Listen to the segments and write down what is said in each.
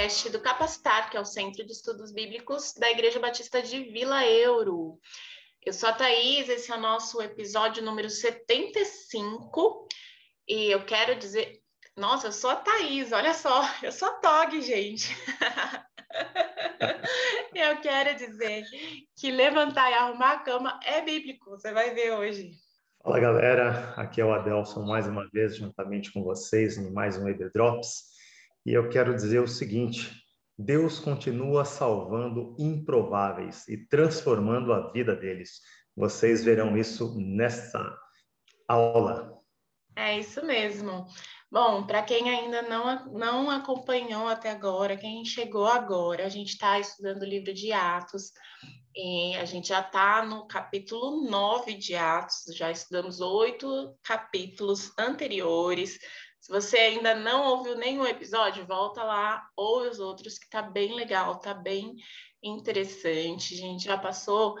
podcast do Capacitar, que é o Centro de Estudos Bíblicos da Igreja Batista de Vila Euro. Eu sou a Thaís, esse é o nosso episódio número 75, e eu quero dizer. Nossa, eu sou a Thaís, olha só, eu sou a Tog, gente. eu quero dizer que levantar e arrumar a cama é bíblico, você vai ver hoje. Fala galera, aqui é o Adelson mais uma vez, juntamente com vocês, em mais um Eber Drops. E eu quero dizer o seguinte: Deus continua salvando improváveis e transformando a vida deles. Vocês verão isso nesta aula. É isso mesmo. Bom, para quem ainda não, não acompanhou até agora, quem chegou agora, a gente está estudando o livro de Atos. E a gente já está no capítulo 9 de Atos, já estudamos oito capítulos anteriores. Se você ainda não ouviu nenhum episódio, volta lá, ouve os outros, que tá bem legal, tá bem interessante. A gente já passou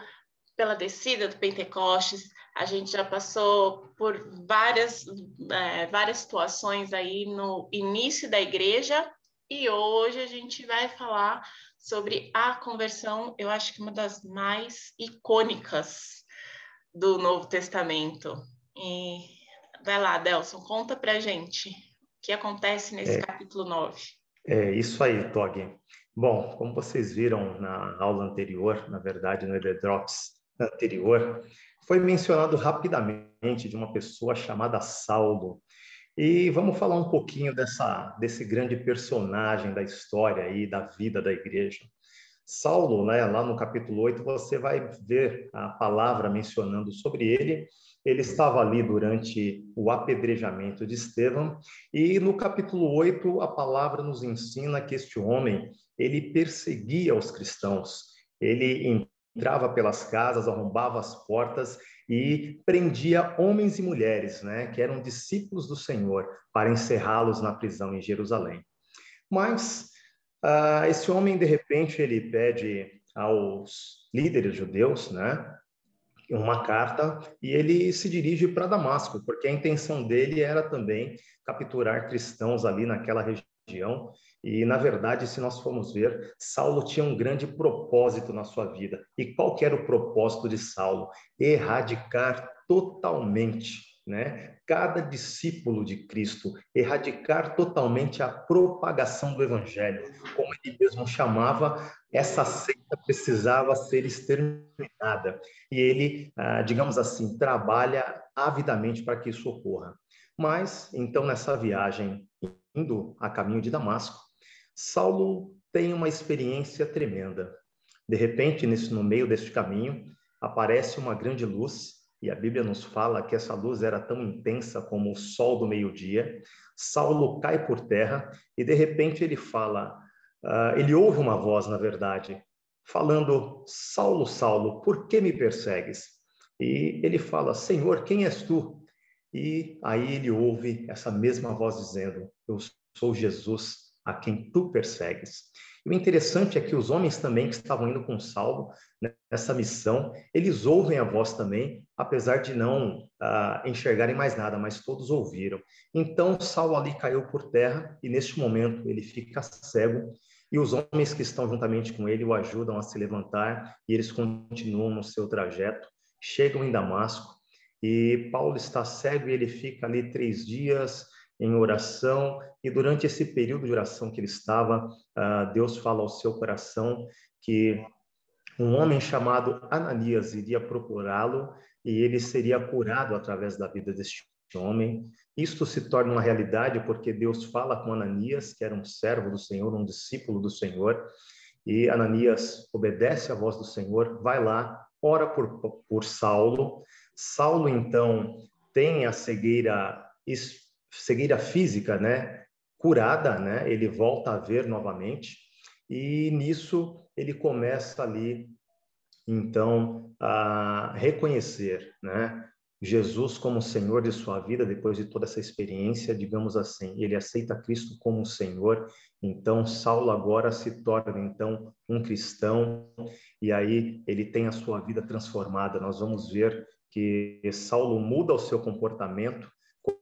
pela descida do Pentecostes, a gente já passou por várias, é, várias situações aí no início da igreja, e hoje a gente vai falar sobre a conversão, eu acho que uma das mais icônicas do Novo Testamento. E vai lá, Delson, conta pra gente o que acontece nesse é, capítulo 9. É isso aí, Tog. Bom, como vocês viram na aula anterior, na verdade, no Drops anterior, foi mencionado rapidamente de uma pessoa chamada Saulo. E vamos falar um pouquinho dessa, desse grande personagem da história e da vida da igreja. Saulo, né, lá no capítulo 8, você vai ver a palavra mencionando sobre ele. Ele estava ali durante o apedrejamento de Estevão, e no capítulo 8, a palavra nos ensina que este homem, ele perseguia os cristãos. Ele entrava pelas casas, arrombava as portas e prendia homens e mulheres, né, que eram discípulos do Senhor, para encerrá-los na prisão em Jerusalém. Mas uh, esse homem, de repente, ele pede aos líderes judeus, né, uma carta e ele se dirige para Damasco, porque a intenção dele era também capturar cristãos ali naquela região e, na verdade, se nós formos ver, Saulo tinha um grande propósito na sua vida. E qual era o propósito de Saulo? Erradicar totalmente, né? Cada discípulo de Cristo, erradicar totalmente a propagação do evangelho. Como ele mesmo chamava, essa seita precisava ser exterminada. E ele, ah, digamos assim, trabalha avidamente para que isso ocorra. Mas, então, nessa viagem, indo a caminho de Damasco, Saulo tem uma experiência tremenda. De repente, nesse, no meio deste caminho, aparece uma grande luz, e a Bíblia nos fala que essa luz era tão intensa como o sol do meio-dia. Saulo cai por terra e, de repente, ele fala, uh, ele ouve uma voz, na verdade, falando: Saulo, Saulo, por que me persegues? E ele fala: Senhor, quem és tu? E aí ele ouve essa mesma voz dizendo: Eu sou Jesus a quem tu persegues. E o interessante é que os homens também que estavam indo com Saulo nessa missão, eles ouvem a voz também, apesar de não uh, enxergarem mais nada, mas todos ouviram. Então Saulo ali caiu por terra e neste momento ele fica cego e os homens que estão juntamente com ele o ajudam a se levantar e eles continuam no seu trajeto, chegam em Damasco e Paulo está cego e ele fica ali três dias em oração, e durante esse período de oração que ele estava, uh, Deus fala ao seu coração que um homem chamado Ananias iria procurá-lo e ele seria curado através da vida deste homem. Isto se torna uma realidade porque Deus fala com Ananias, que era um servo do Senhor, um discípulo do Senhor, e Ananias obedece à voz do Senhor, vai lá, ora por, por Saulo. Saulo, então, tem a cegueira cegueira física, né, curada, né, ele volta a ver novamente, e nisso ele começa ali, então, a reconhecer, né, Jesus como Senhor de sua vida, depois de toda essa experiência, digamos assim, ele aceita Cristo como Senhor, então Saulo agora se torna então um cristão e aí ele tem a sua vida transformada. Nós vamos ver que Saulo muda o seu comportamento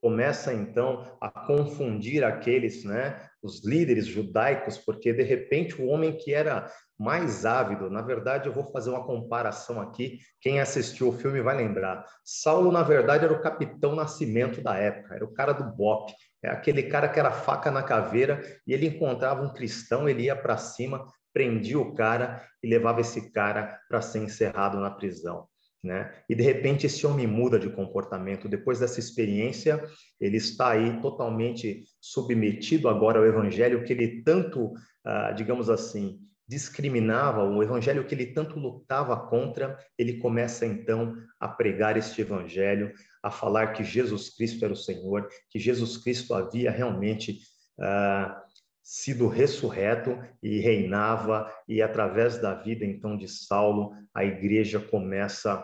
começa então a confundir aqueles, né, os líderes judaicos, porque de repente o homem que era mais ávido, na verdade eu vou fazer uma comparação aqui, quem assistiu o filme vai lembrar. Saulo na verdade era o capitão Nascimento da época, era o cara do BOP, é aquele cara que era faca na caveira e ele encontrava um cristão, ele ia para cima, prendia o cara e levava esse cara para ser encerrado na prisão. Né? E de repente esse homem muda de comportamento. Depois dessa experiência, ele está aí totalmente submetido agora ao evangelho que ele tanto, ah, digamos assim, discriminava, o evangelho que ele tanto lutava contra, ele começa então a pregar este evangelho, a falar que Jesus Cristo era o Senhor, que Jesus Cristo havia realmente ah, sido ressurreto e reinava, e através da vida então de Saulo, a igreja começa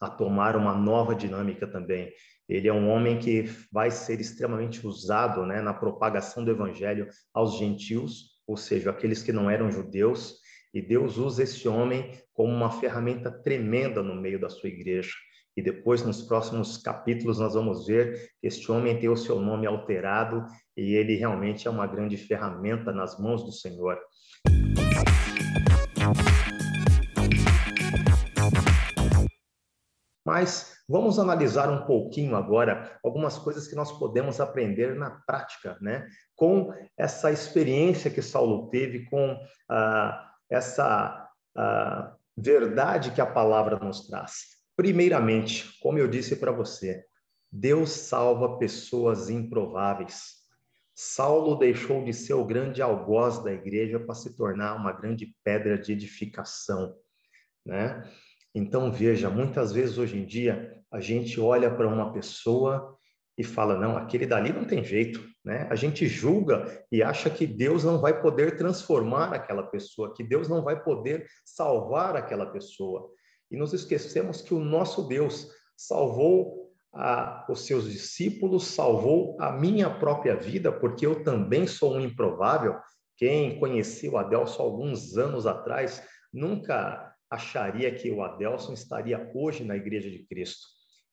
a tomar uma nova dinâmica também. Ele é um homem que vai ser extremamente usado né, na propagação do evangelho aos gentios, ou seja, aqueles que não eram judeus, e Deus usa esse homem como uma ferramenta tremenda no meio da sua igreja. E depois, nos próximos capítulos, nós vamos ver que este homem tem o seu nome alterado e ele realmente é uma grande ferramenta nas mãos do Senhor. Mas vamos analisar um pouquinho agora algumas coisas que nós podemos aprender na prática, né? Com essa experiência que Saulo teve, com ah, essa ah, verdade que a palavra nos traz. Primeiramente, como eu disse para você, Deus salva pessoas improváveis. Saulo deixou de ser o grande algoz da igreja para se tornar uma grande pedra de edificação, né? Então veja, muitas vezes hoje em dia a gente olha para uma pessoa e fala não, aquele dali não tem jeito, né? A gente julga e acha que Deus não vai poder transformar aquela pessoa, que Deus não vai poder salvar aquela pessoa e nos esquecemos que o nosso Deus salvou a, os seus discípulos, salvou a minha própria vida, porque eu também sou um improvável. Quem conheceu Adelson alguns anos atrás nunca acharia que o Adelson estaria hoje na Igreja de Cristo.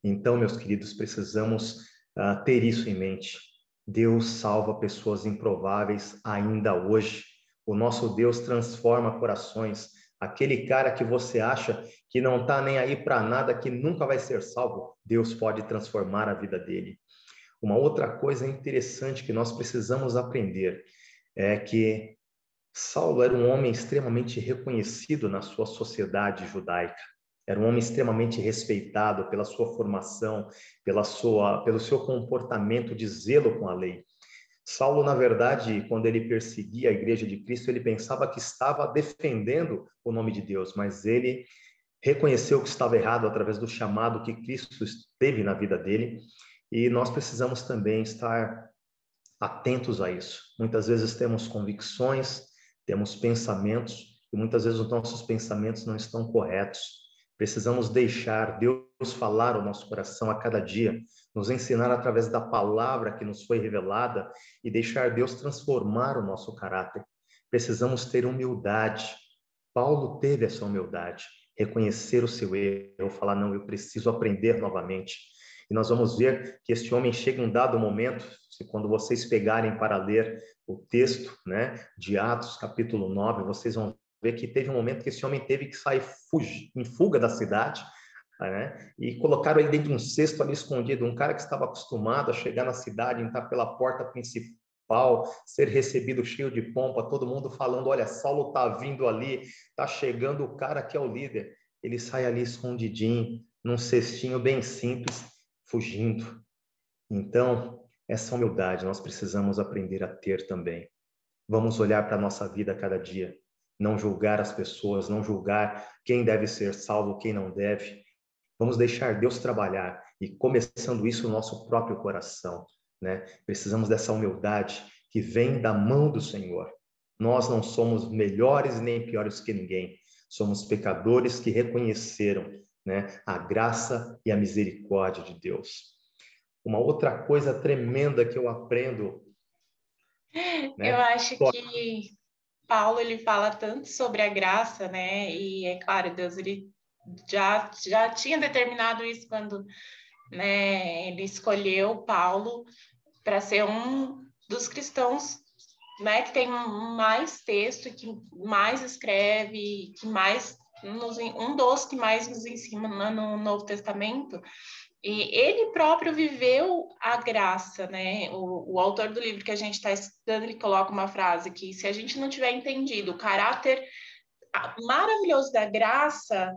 Então, meus queridos, precisamos uh, ter isso em mente. Deus salva pessoas improváveis ainda hoje. O nosso Deus transforma corações. Aquele cara que você acha que não está nem aí para nada, que nunca vai ser salvo, Deus pode transformar a vida dele. Uma outra coisa interessante que nós precisamos aprender é que Saulo era um homem extremamente reconhecido na sua sociedade judaica. Era um homem extremamente respeitado pela sua formação, pela sua, pelo seu comportamento de zelo com a lei. Saulo, na verdade, quando ele perseguia a igreja de Cristo, ele pensava que estava defendendo o nome de Deus, mas ele reconheceu que estava errado através do chamado que Cristo teve na vida dele, e nós precisamos também estar atentos a isso. Muitas vezes temos convicções, temos pensamentos, e muitas vezes os nossos pensamentos não estão corretos. Precisamos deixar Deus falar ao nosso coração a cada dia, nos ensinar através da palavra que nos foi revelada e deixar Deus transformar o nosso caráter. Precisamos ter humildade. Paulo teve essa humildade, reconhecer o seu erro, falar: não, eu preciso aprender novamente. E nós vamos ver que este homem chega em um dado momento, se quando vocês pegarem para ler o texto né, de Atos, capítulo 9, vocês vão ver que teve um momento que esse homem teve que sair em fuga da cidade, né? E colocaram ele dentro de um cesto ali escondido, um cara que estava acostumado a chegar na cidade, entrar pela porta principal, ser recebido cheio de pompa, todo mundo falando, olha, Saulo está vindo ali, está chegando o cara que é o líder. Ele sai ali escondidinho, num cestinho bem simples, fugindo. Então, essa humildade nós precisamos aprender a ter também. Vamos olhar para a nossa vida a cada dia não julgar as pessoas, não julgar quem deve ser salvo, quem não deve. Vamos deixar Deus trabalhar e começando isso no nosso próprio coração, né? Precisamos dessa humildade que vem da mão do Senhor. Nós não somos melhores nem piores que ninguém. Somos pecadores que reconheceram, né, a graça e a misericórdia de Deus. Uma outra coisa tremenda que eu aprendo né? Eu acho que Paulo ele fala tanto sobre a graça, né? E é claro, Deus ele já já tinha determinado isso quando né? Ele escolheu Paulo para ser um dos cristãos, né, que tem mais texto, que mais escreve, que mais nos, um dos que mais nos ensina no Novo Testamento. E ele próprio viveu a graça, né? O, o autor do livro que a gente está estudando, ele coloca uma frase que se a gente não tiver entendido o caráter maravilhoso da graça,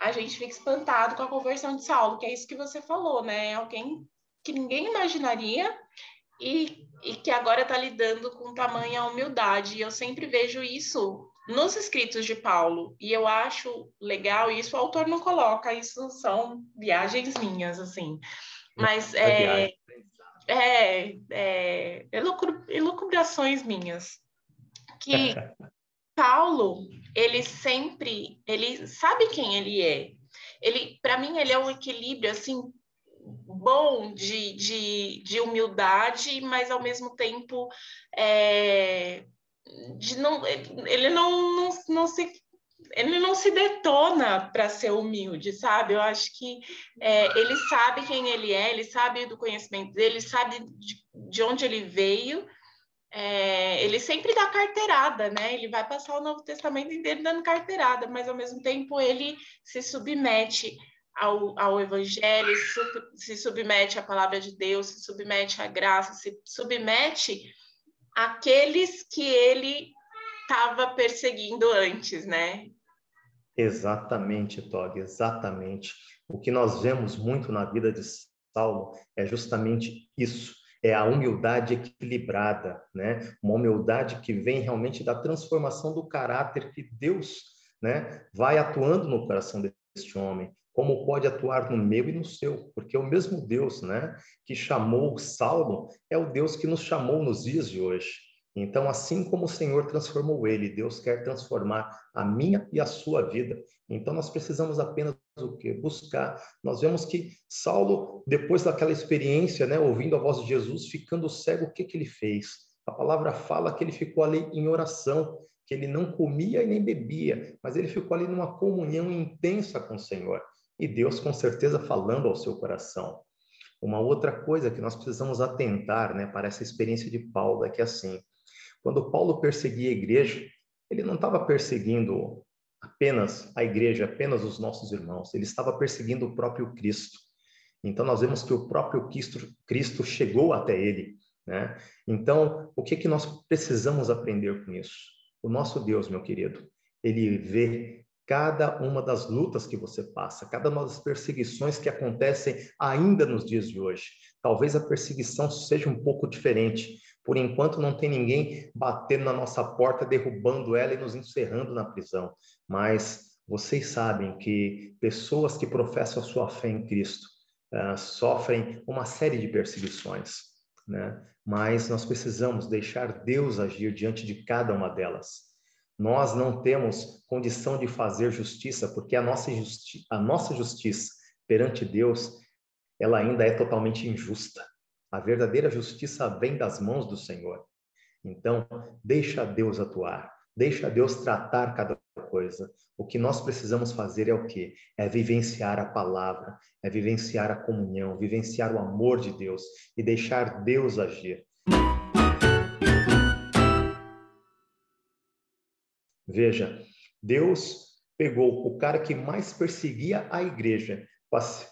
a gente fica espantado com a conversão de Saulo, que é isso que você falou, né? Alguém que ninguém imaginaria e, e que agora está lidando com tamanha humildade. E eu sempre vejo isso nos escritos de Paulo, e eu acho legal, isso o autor não coloca, isso são viagens minhas, assim. Mas é, é, é, é elucubrações minhas. Que Paulo, ele sempre, ele sabe quem ele é. Ele, para mim, ele é um equilíbrio assim bom de, de, de humildade, mas ao mesmo tempo é, de não, ele não, não, não se ele não se detona para ser humilde, sabe? Eu acho que é, ele sabe quem ele é, ele sabe do conhecimento dele, ele sabe de, de onde ele veio. É, ele sempre dá carteirada, né? Ele vai passar o Novo Testamento inteiro dando carteirada, mas ao mesmo tempo ele se submete ao, ao Evangelho, se, submete à palavra de Deus, se submete à graça, se submete àqueles que ele estava perseguindo antes, né? Exatamente, Tog, exatamente. O que nós vemos muito na vida de Saulo é justamente isso, é a humildade equilibrada, né? Uma humildade que vem realmente da transformação do caráter que Deus, né, vai atuando no coração deste homem como pode atuar no meu e no seu, porque o mesmo Deus, né, que chamou Saulo, é o Deus que nos chamou nos dias de hoje. Então, assim como o Senhor transformou ele, Deus quer transformar a minha e a sua vida. Então, nós precisamos apenas o quê? Buscar. Nós vemos que Saulo, depois daquela experiência, né, ouvindo a voz de Jesus, ficando cego, o que, que ele fez? A palavra fala que ele ficou ali em oração, que ele não comia e nem bebia, mas ele ficou ali numa comunhão intensa com o Senhor e Deus com certeza falando ao seu coração. Uma outra coisa que nós precisamos atentar, né, para essa experiência de Paulo é que assim, quando Paulo perseguia a igreja, ele não estava perseguindo apenas a igreja, apenas os nossos irmãos, ele estava perseguindo o próprio Cristo. Então nós vemos que o próprio Cristo, Cristo chegou até ele, né? Então, o que que nós precisamos aprender com isso? O nosso Deus, meu querido, ele vê cada uma das lutas que você passa, cada uma das perseguições que acontecem ainda nos dias de hoje. Talvez a perseguição seja um pouco diferente. Por enquanto, não tem ninguém batendo na nossa porta, derrubando ela e nos encerrando na prisão. Mas vocês sabem que pessoas que professam a sua fé em Cristo uh, sofrem uma série de perseguições. Né? Mas nós precisamos deixar Deus agir diante de cada uma delas. Nós não temos condição de fazer justiça, porque a nossa, justi a nossa justiça perante Deus, ela ainda é totalmente injusta. A verdadeira justiça vem das mãos do Senhor. Então, deixa Deus atuar, deixa Deus tratar cada coisa. O que nós precisamos fazer é o quê? É vivenciar a palavra, é vivenciar a comunhão, vivenciar o amor de Deus e deixar Deus agir. Veja, Deus pegou o cara que mais perseguia a igreja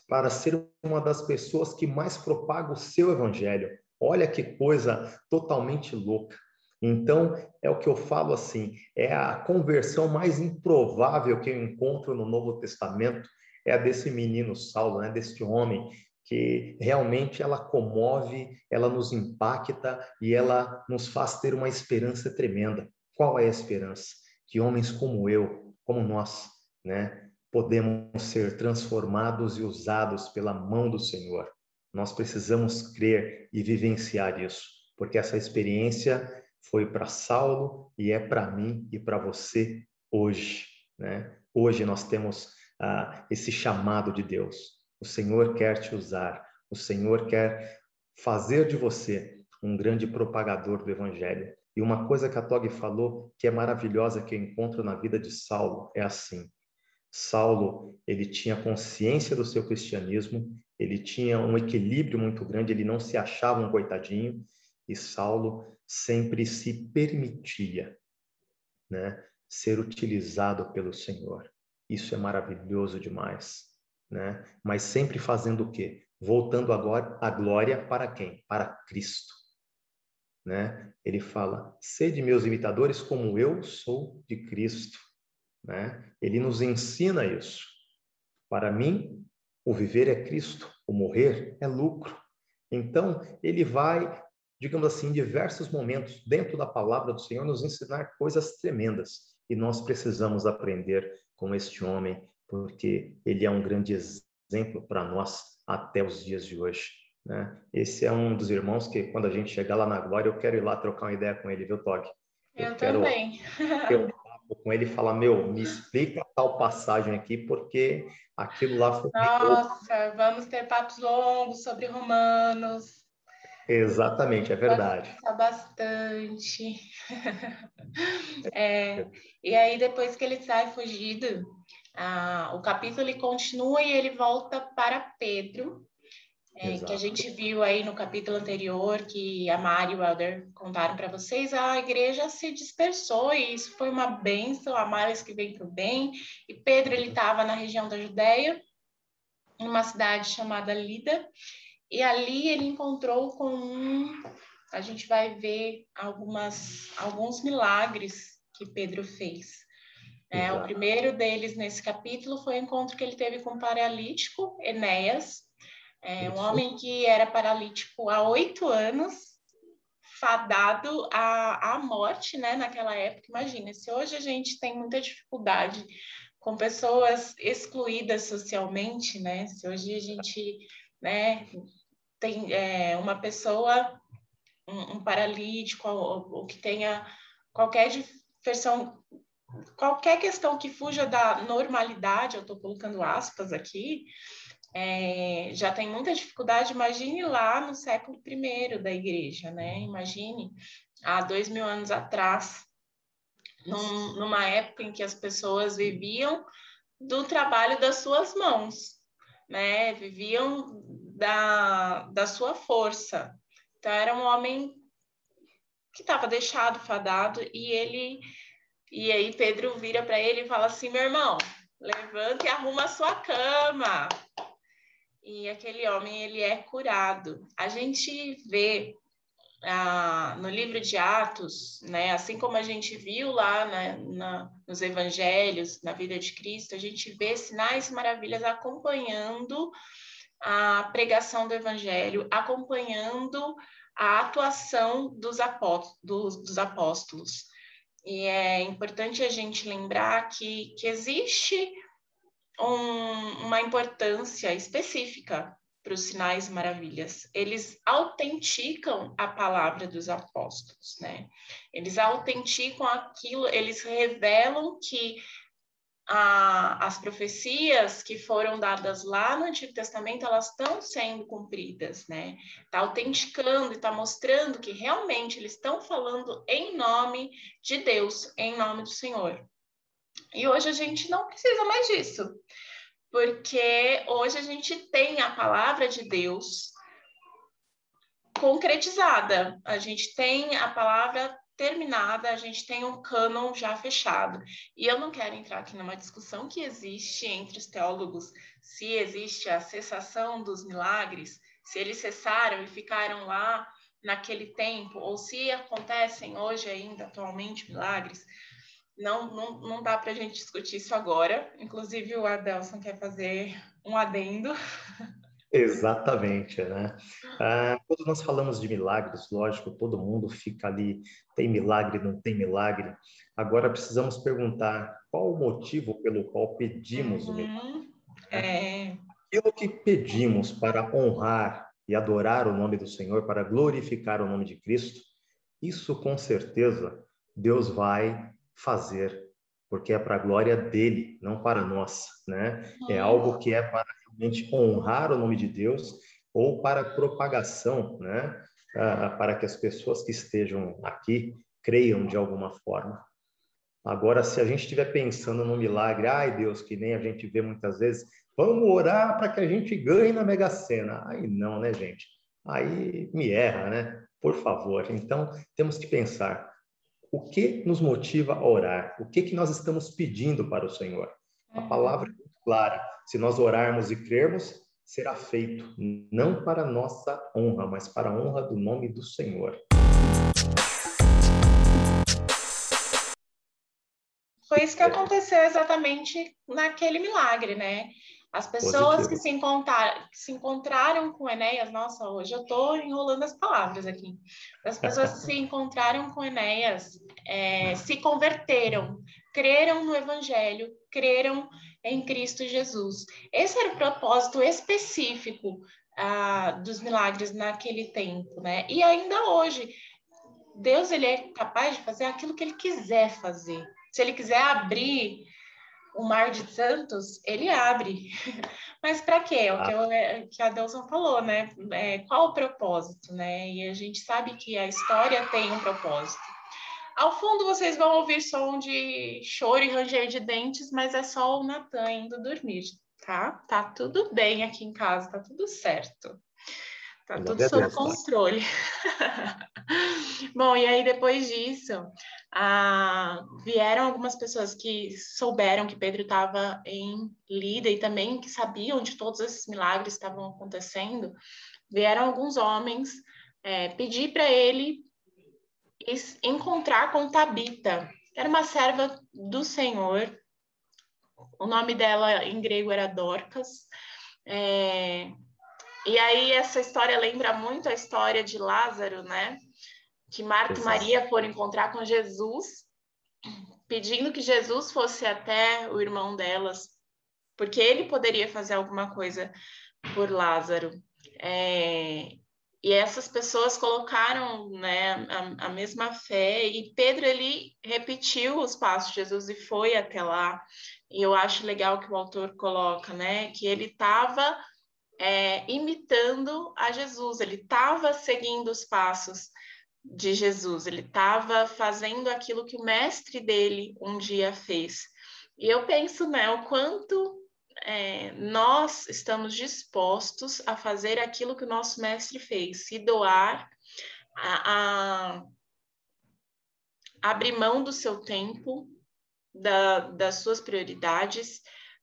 para ser uma das pessoas que mais propaga o seu evangelho. Olha que coisa totalmente louca. Então, é o que eu falo assim, é a conversão mais improvável que eu encontro no Novo Testamento, é a desse menino Saulo, né, desse homem que realmente ela comove, ela nos impacta e ela nos faz ter uma esperança tremenda. Qual é a esperança? que homens como eu, como nós, né, podemos ser transformados e usados pela mão do Senhor. Nós precisamos crer e vivenciar isso, porque essa experiência foi para Saulo e é para mim e para você hoje, né? Hoje nós temos ah, esse chamado de Deus. O Senhor quer te usar, o Senhor quer fazer de você um grande propagador do Evangelho. E uma coisa que a Tog falou que é maravilhosa que eu encontro na vida de Saulo é assim: Saulo, ele tinha consciência do seu cristianismo ele tinha um equilíbrio muito grande, ele não se achava um coitadinho, e Saulo sempre se permitia né, ser utilizado pelo Senhor. Isso é maravilhoso demais. Né? Mas sempre fazendo o quê? Voltando agora a glória para quem? Para Cristo. Né? Ele fala: sede meus imitadores como eu sou de Cristo. Né? Ele nos ensina isso. Para mim, o viver é Cristo, o morrer é lucro. Então, ele vai, digamos assim, em diversos momentos dentro da palavra do Senhor nos ensinar coisas tremendas. E nós precisamos aprender com este homem, porque ele é um grande exemplo para nós até os dias de hoje. Né? Esse é um dos irmãos que, quando a gente chegar lá na glória, eu quero ir lá trocar uma ideia com ele, viu, Tog? Eu, eu também. Eu com ele e falar, meu, me explica tal passagem aqui, porque aquilo lá foi... Nossa, vamos ter papos longos sobre romanos. Exatamente, é verdade. bastante. é, e aí, depois que ele sai fugido, ah, o capítulo ele continua e ele volta para Pedro, é, que a gente viu aí no capítulo anterior, que a Mari e o Elder contaram para vocês, a igreja se dispersou e isso foi uma bênção, a males que vem para o bem. E Pedro, ele estava na região da Judéia, em uma cidade chamada Lida, e ali ele encontrou com um... A gente vai ver algumas, alguns milagres que Pedro fez. É, o primeiro deles nesse capítulo foi o encontro que ele teve com o paralítico Enéas, é um homem que era paralítico há oito anos, fadado à, à morte, né? Naquela época, imagina, se hoje a gente tem muita dificuldade com pessoas excluídas socialmente, né? Se hoje a gente, né, tem é, uma pessoa, um, um paralítico, ou, ou, que tenha qualquer versão, qualquer questão que fuja da normalidade, eu estou colocando aspas aqui, é, já tem muita dificuldade, imagine lá no século I da igreja, né? Imagine há dois mil anos atrás, num, numa época em que as pessoas viviam do trabalho das suas mãos, né? Viviam da, da sua força. Então, era um homem que estava deixado, fadado, e ele. E aí Pedro vira para ele e fala assim: meu irmão, levanta e arruma a sua cama e aquele homem ele é curado. A gente vê ah, no livro de Atos, né, assim como a gente viu lá na, na, nos Evangelhos, na vida de Cristo, a gente vê sinais e maravilhas acompanhando a pregação do Evangelho, acompanhando a atuação dos apóstolos. Dos, dos apóstolos. E é importante a gente lembrar que, que existe um, uma importância específica para os sinais maravilhas. Eles autenticam a palavra dos apóstolos, né? Eles autenticam aquilo, eles revelam que a, as profecias que foram dadas lá no Antigo Testamento, elas estão sendo cumpridas, né? Está autenticando e está mostrando que realmente eles estão falando em nome de Deus, em nome do Senhor. E hoje a gente não precisa mais disso, porque hoje a gente tem a palavra de Deus concretizada, a gente tem a palavra terminada, a gente tem um cânon já fechado. E eu não quero entrar aqui numa discussão que existe entre os teólogos se existe a cessação dos milagres, se eles cessaram e ficaram lá naquele tempo, ou se acontecem hoje ainda, atualmente, milagres não, não, não dá para a gente discutir isso agora. Inclusive, o Adelson quer fazer um adendo. Exatamente, né? Ah, quando nós falamos de milagres, lógico, todo mundo fica ali, tem milagre, não tem milagre. Agora precisamos perguntar qual o motivo pelo qual pedimos uhum, o milagre. Né? É... Aquilo que pedimos para honrar e adorar o nome do Senhor, para glorificar o nome de Cristo, isso com certeza Deus vai fazer, porque é para a glória dele, não para nós, né? É algo que é para realmente honrar o nome de Deus ou para propagação, né? Ah, para que as pessoas que estejam aqui creiam de alguma forma. Agora, se a gente estiver pensando no milagre, ai Deus, que nem a gente vê muitas vezes, Vamos orar para que a gente ganhe na Mega Sena. Aí não, né, gente? Aí me erra, né? Por favor. Então, temos que pensar o que nos motiva a orar? O que, que nós estamos pedindo para o Senhor? A uhum. palavra é muito clara. Se nós orarmos e crermos, será feito, não para nossa honra, mas para a honra do nome do Senhor. Foi isso que aconteceu exatamente naquele milagre, né? As pessoas Positivo. que se, encontraram, que se encontraram com Enéas, nossa, hoje eu estou enrolando as palavras aqui. As pessoas que se encontraram com Enéas é, se converteram, creram no Evangelho, creram em Cristo Jesus. Esse era o propósito específico ah, dos milagres naquele tempo, né? E ainda hoje, Deus ele é capaz de fazer aquilo que ele quiser fazer. Se ele quiser abrir o mar de Santos, ele abre. Mas para quê? É o que, eu, é, que a Delson falou, né? É, qual o propósito, né? E a gente sabe que a história tem um propósito. Ao fundo vocês vão ouvir som de choro e ranger de dentes, mas é só o Natan indo dormir, tá? Tá tudo bem aqui em casa, tá tudo certo. Tá tudo sob controle. Bom, e aí depois disso, ah, vieram algumas pessoas que souberam que Pedro estava em Lida e também que sabiam de todos esses milagres que estavam acontecendo. Vieram alguns homens é, pedir para ele encontrar com Tabita, era uma serva do Senhor. O nome dela em grego era Dorcas. É, e aí essa história lembra muito a história de Lázaro, né? Que Marta Exato. e Maria foram encontrar com Jesus, pedindo que Jesus fosse até o irmão delas, porque ele poderia fazer alguma coisa por Lázaro. É, e essas pessoas colocaram né, a, a, mesma fé, e Pedro ele repetiu os passos de Jesus e foi até lá. E eu acho legal que o autor coloca, né, que ele estava é, imitando a Jesus, ele estava seguindo os passos de Jesus, ele estava fazendo aquilo que o mestre dele um dia fez. E eu penso, né, o quanto é, nós estamos dispostos a fazer aquilo que o nosso mestre fez, se doar, a, a abrir mão do seu tempo, da, das suas prioridades,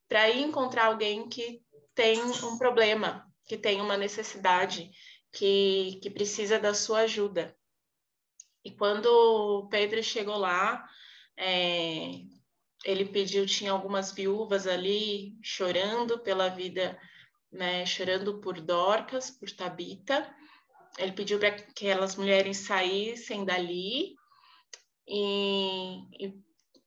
para ir encontrar alguém que tem um problema, que tem uma necessidade, que, que precisa da sua ajuda. E quando Pedro chegou lá, é, ele pediu, tinha algumas viúvas ali chorando pela vida, né, chorando por Dorcas, por Tabita. Ele pediu para que aquelas mulheres saíssem dali e, e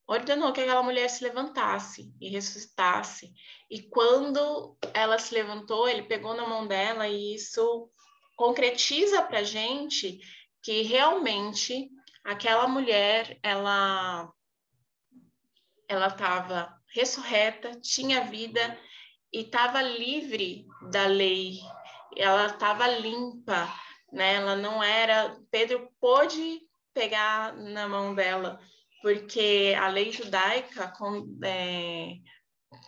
ordenou que aquela mulher se levantasse e ressuscitasse. E quando ela se levantou, ele pegou na mão dela e isso concretiza para gente que realmente aquela mulher ela ela estava ressurreta, tinha vida e estava livre da lei. Ela estava limpa, né? Ela não era. Pedro pôde pegar na mão dela porque a lei judaica, com, é,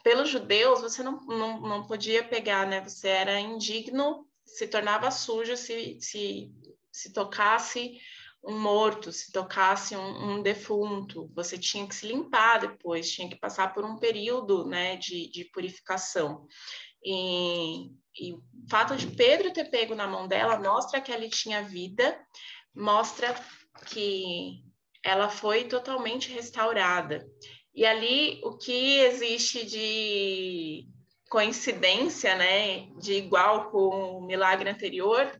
pelos judeus, você não, não, não podia pegar, né? Você era indigno, se tornava sujo se, se, se tocasse um morto, se tocasse um, um, defunto, você tinha que se limpar depois, tinha que passar por um período né, de, de purificação. E, e o fato de Pedro ter pego na mão dela mostra que ele tinha vida, mostra que ela foi totalmente restaurada. E ali o que existe de coincidência, né, de igual com o milagre anterior,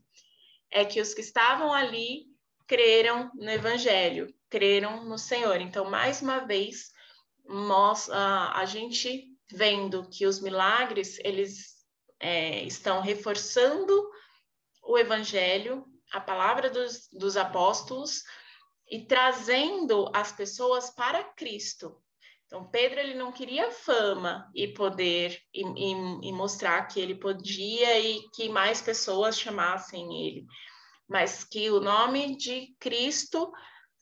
é que os que estavam ali creram no Evangelho, creram no Senhor. Então, mais uma vez, nós, a, a gente vendo que os milagres eles é, estão reforçando o Evangelho, a palavra dos, dos apóstolos, e trazendo as pessoas para Cristo. Então, Pedro ele não queria fama e poder e, e, e, mostrar que ele podia e que mais pessoas chamassem ele, mas que o nome de Cristo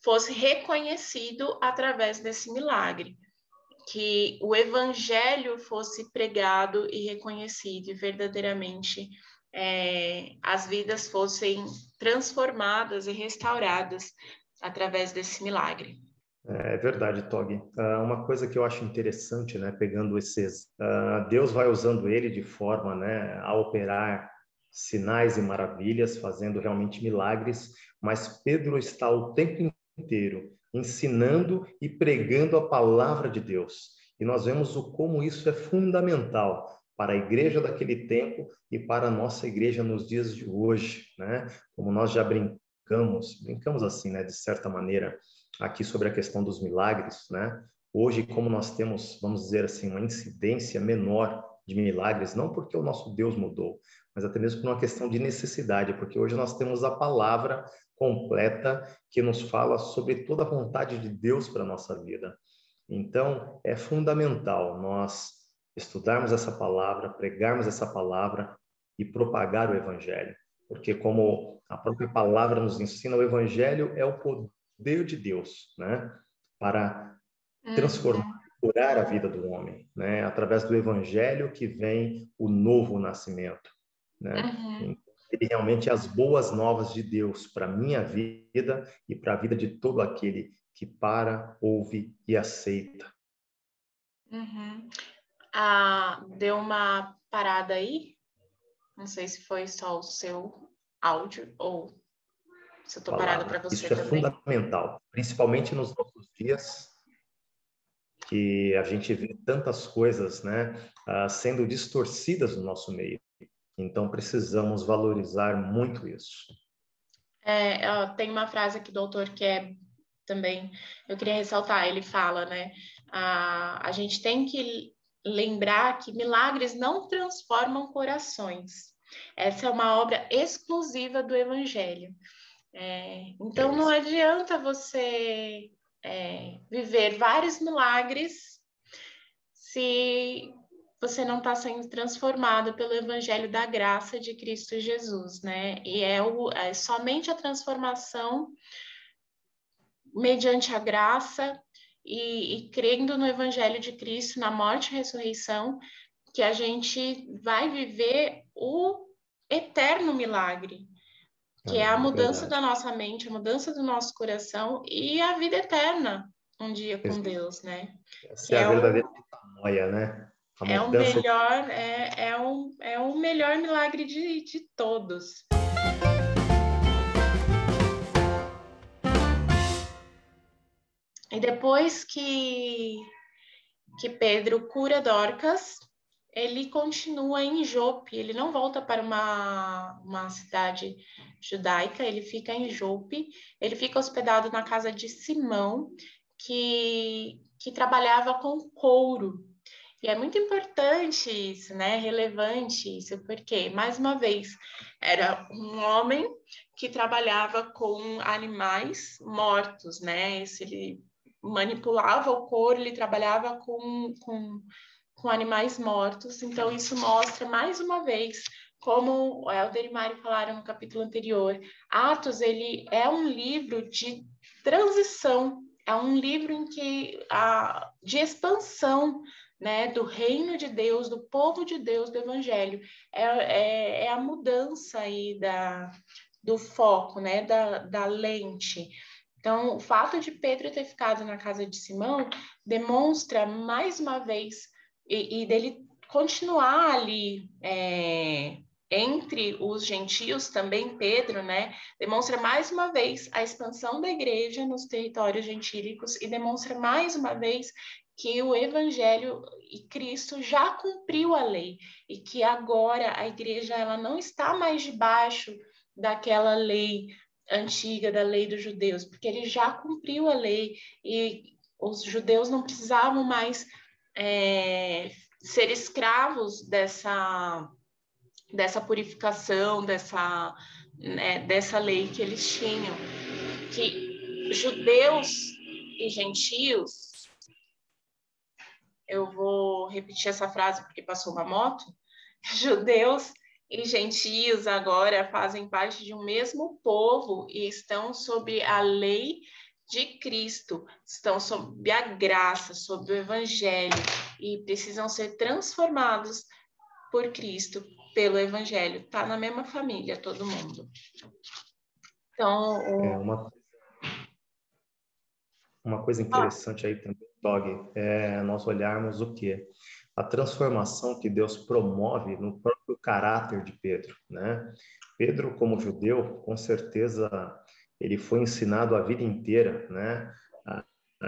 fosse reconhecido através desse milagre. que o evangelho fosse pregado e reconhecido, e verdadeiramente é, as vidas fossem transformadas e restauradas através desse milagre. É verdade, Tog. Uh, uma coisa que eu acho interessante, né, pegando esses, uh, Deus vai usando ele de forma, né, a operar sinais e maravilhas, fazendo realmente milagres, mas Pedro está o tempo inteiro ensinando e pregando a palavra de Deus. E nós vemos o como isso é fundamental para a igreja daquele tempo e para a nossa igreja nos dias de hoje, né? Como nós já brincamos, brincamos assim, né, de certa maneira, aqui sobre a questão dos milagres, né? Hoje, como nós temos, vamos dizer assim, uma incidência menor de milagres, não porque o nosso Deus mudou, mas até mesmo por uma questão de necessidade, porque hoje nós temos a palavra completa que nos fala sobre toda a vontade de Deus para a nossa vida. Então, é fundamental nós estudarmos essa palavra, pregarmos essa palavra e propagar o evangelho, porque como a própria palavra nos ensina, o evangelho é o poder de Deus, né, para transformar, uhum. curar a vida do homem, né, através do evangelho que vem o novo nascimento, né? Uhum. Ele realmente é as boas novas de Deus para minha vida e para a vida de todo aquele que para, ouve e aceita. Uhum. Ah, deu uma parada aí? Não sei se foi só o seu áudio ou se eu estou parada para você Isso é também. é fundamental, principalmente nos nossos dias que a gente vê tantas coisas né, uh, sendo distorcidas no nosso meio. Então, precisamos valorizar muito isso. É, tem uma frase aqui do autor que é também, eu queria ressaltar, ele fala, né, a, a gente tem que lembrar que milagres não transformam corações. Essa é uma obra exclusiva do Evangelho. É, então, não adianta você é, viver vários milagres se você não está sendo transformado pelo Evangelho da graça de Cristo Jesus, né? E é, o, é somente a transformação mediante a graça e, e crendo no Evangelho de Cristo, na morte e ressurreição, que a gente vai viver o eterno milagre, que é, a mudança da nossa mente, a mudança do nosso coração e a vida eterna um dia com Deus, né? Essa é, é a verdadeira o... né? é o melhor, é, é, um, é o melhor milagre de, de todos. E depois que, que Pedro cura Dorcas, ele continua em Jope, ele não volta para uma, uma cidade judaica, ele fica em Jope, ele fica hospedado na casa de Simão, que, que trabalhava com couro. E é muito importante isso, né? Relevante isso, porque, mais uma vez, era um homem que trabalhava com animais mortos, né? Se ele manipulava o couro, ele trabalhava com, com, com animais mortos. Então, isso mostra, mais uma vez, como o Helder e Mari falaram no capítulo anterior, Atos, ele é um livro de transição, é um livro em que a, de expansão né, do reino de Deus, do povo de Deus, do evangelho. É, é, é a mudança aí da, do foco, né, da, da lente. Então, o fato de Pedro ter ficado na casa de Simão demonstra mais uma vez, e, e dele continuar ali é, entre os gentios, também Pedro, né, demonstra mais uma vez a expansão da igreja nos territórios gentílicos e demonstra mais uma vez que o Evangelho e Cristo já cumpriu a lei e que agora a igreja ela não está mais debaixo daquela lei antiga da lei dos judeus, porque ele já cumpriu a lei e os judeus não precisavam mais é, ser escravos dessa dessa purificação, dessa né, dessa lei que eles tinham, que judeus e gentios eu vou repetir essa frase porque passou uma moto. Judeus e gentios agora fazem parte de um mesmo povo e estão sob a lei de Cristo, estão sob a graça, sob o Evangelho e precisam ser transformados por Cristo, pelo Evangelho. Está na mesma família, todo mundo. Então, o... é uma, uma coisa interessante ah. aí também, Dog, é nós olharmos o que? A transformação que Deus promove no próprio caráter de Pedro, né? Pedro, como judeu, com certeza ele foi ensinado a vida inteira, né?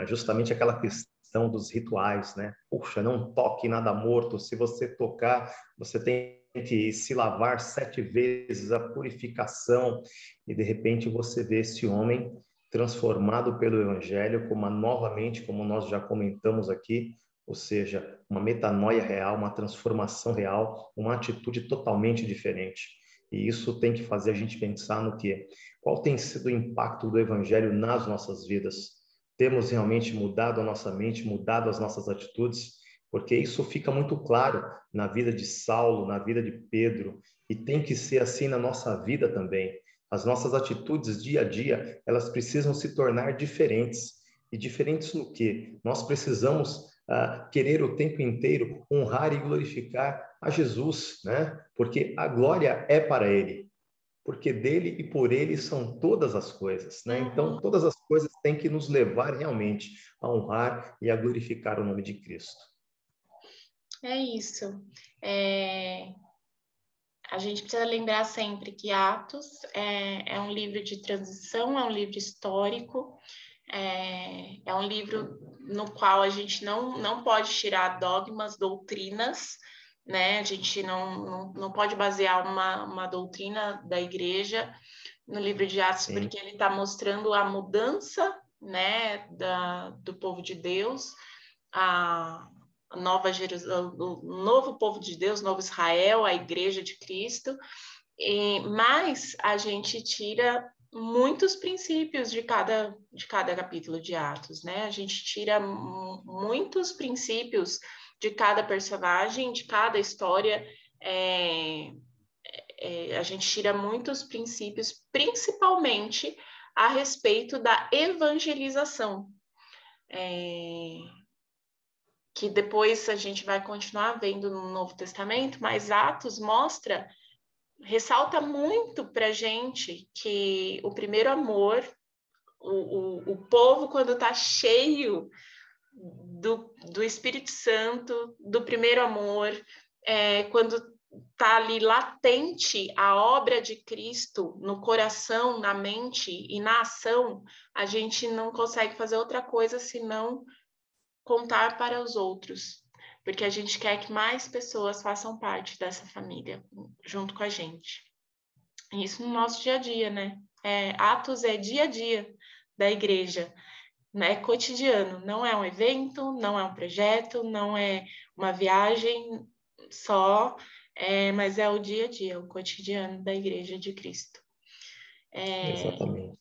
justamente aquela questão dos rituais, né? Puxa, não toque nada morto. Se você tocar, você tem que se lavar sete vezes a purificação. E de repente você vê esse homem transformado pelo Evangelho, como novamente, como nós já comentamos aqui, ou seja, uma metanoia real, uma transformação real, uma atitude totalmente diferente. E isso tem que fazer a gente pensar no que? Qual tem sido o impacto do Evangelho nas nossas vidas? Temos realmente mudado a nossa mente, mudado as nossas atitudes? Porque isso fica muito claro na vida de Saulo, na vida de Pedro, e tem que ser assim na nossa vida também. As nossas atitudes dia a dia, elas precisam se tornar diferentes. E diferentes no que? Nós precisamos querer o tempo inteiro honrar e glorificar a Jesus, né? Porque a glória é para Ele, porque dele e por Ele são todas as coisas, né? Então uhum. todas as coisas têm que nos levar realmente a honrar e a glorificar o nome de Cristo. É isso. É... A gente precisa lembrar sempre que Atos é, é um livro de transição, é um livro histórico, é, é um livro no qual a gente não, não pode tirar dogmas, doutrinas, né? A gente não, não, não pode basear uma, uma doutrina da igreja no livro de Atos, Sim. porque ele está mostrando a mudança, né, da, do povo de Deus, a, nova Jerusalém, o novo povo de Deus, novo Israel, a igreja de Cristo, e, mas a gente tira muitos princípios de cada, de cada capítulo de Atos, né? A gente tira muitos princípios de cada personagem, de cada história. É, é, a gente tira muitos princípios, principalmente a respeito da evangelização. É, que depois a gente vai continuar vendo no Novo Testamento, mas Atos mostra, ressalta muito para gente que o primeiro amor, o, o, o povo quando está cheio do, do Espírito Santo, do primeiro amor, é, quando está ali latente a obra de Cristo no coração, na mente e na ação, a gente não consegue fazer outra coisa senão contar para os outros, porque a gente quer que mais pessoas façam parte dessa família junto com a gente. Isso no nosso dia a dia, né? É, Atos é dia a dia da igreja né, cotidiano, não é um evento, não é um projeto, não é uma viagem só, é, mas é o dia a dia, o cotidiano da Igreja de Cristo. É, Exatamente.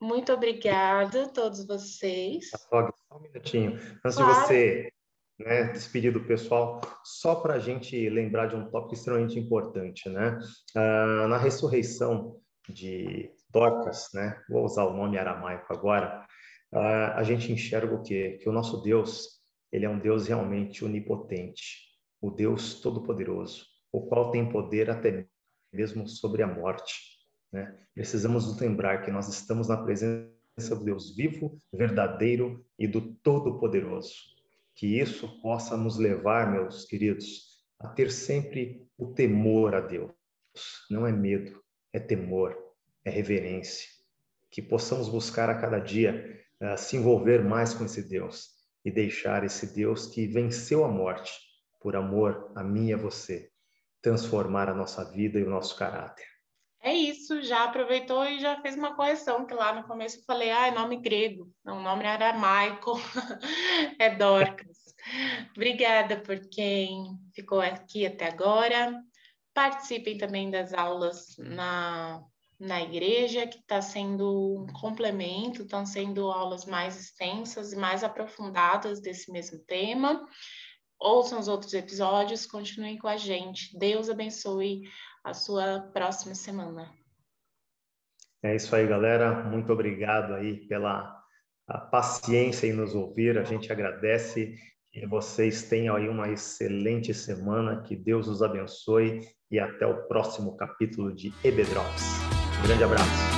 Muito obrigada a todos vocês. só um minutinho. Antes claro. de você né, despedir do pessoal, só para a gente lembrar de um tópico extremamente importante, né? Ah, na ressurreição de Dorcas, né? Vou usar o nome aramaico agora. Uh, a gente enxerga o quê? Que o nosso Deus, ele é um Deus realmente onipotente, o Deus todo-poderoso, o qual tem poder até mesmo sobre a morte. Né? Precisamos nos lembrar que nós estamos na presença do Deus vivo, verdadeiro e do Todo-Poderoso. Que isso possa nos levar, meus queridos, a ter sempre o temor a Deus. Não é medo, é temor é reverência. Que possamos buscar a cada dia uh, se envolver mais com esse Deus e deixar esse Deus que venceu a morte por amor a mim e a você transformar a nossa vida e o nosso caráter. É isso, já aproveitou e já fez uma correção, que lá no começo eu falei, ah, é nome grego, não, o nome era aramaico, é Dorcas. Obrigada por quem ficou aqui até agora. Participem também das aulas na na igreja, que está sendo um complemento, estão sendo aulas mais extensas e mais aprofundadas desse mesmo tema. Ouçam os outros episódios, continuem com a gente. Deus abençoe a sua próxima semana. É isso aí, galera. Muito obrigado aí pela paciência em nos ouvir. A gente agradece que vocês tenham aí uma excelente semana. Que Deus os abençoe e até o próximo capítulo de EBDrops. Um grande abraço.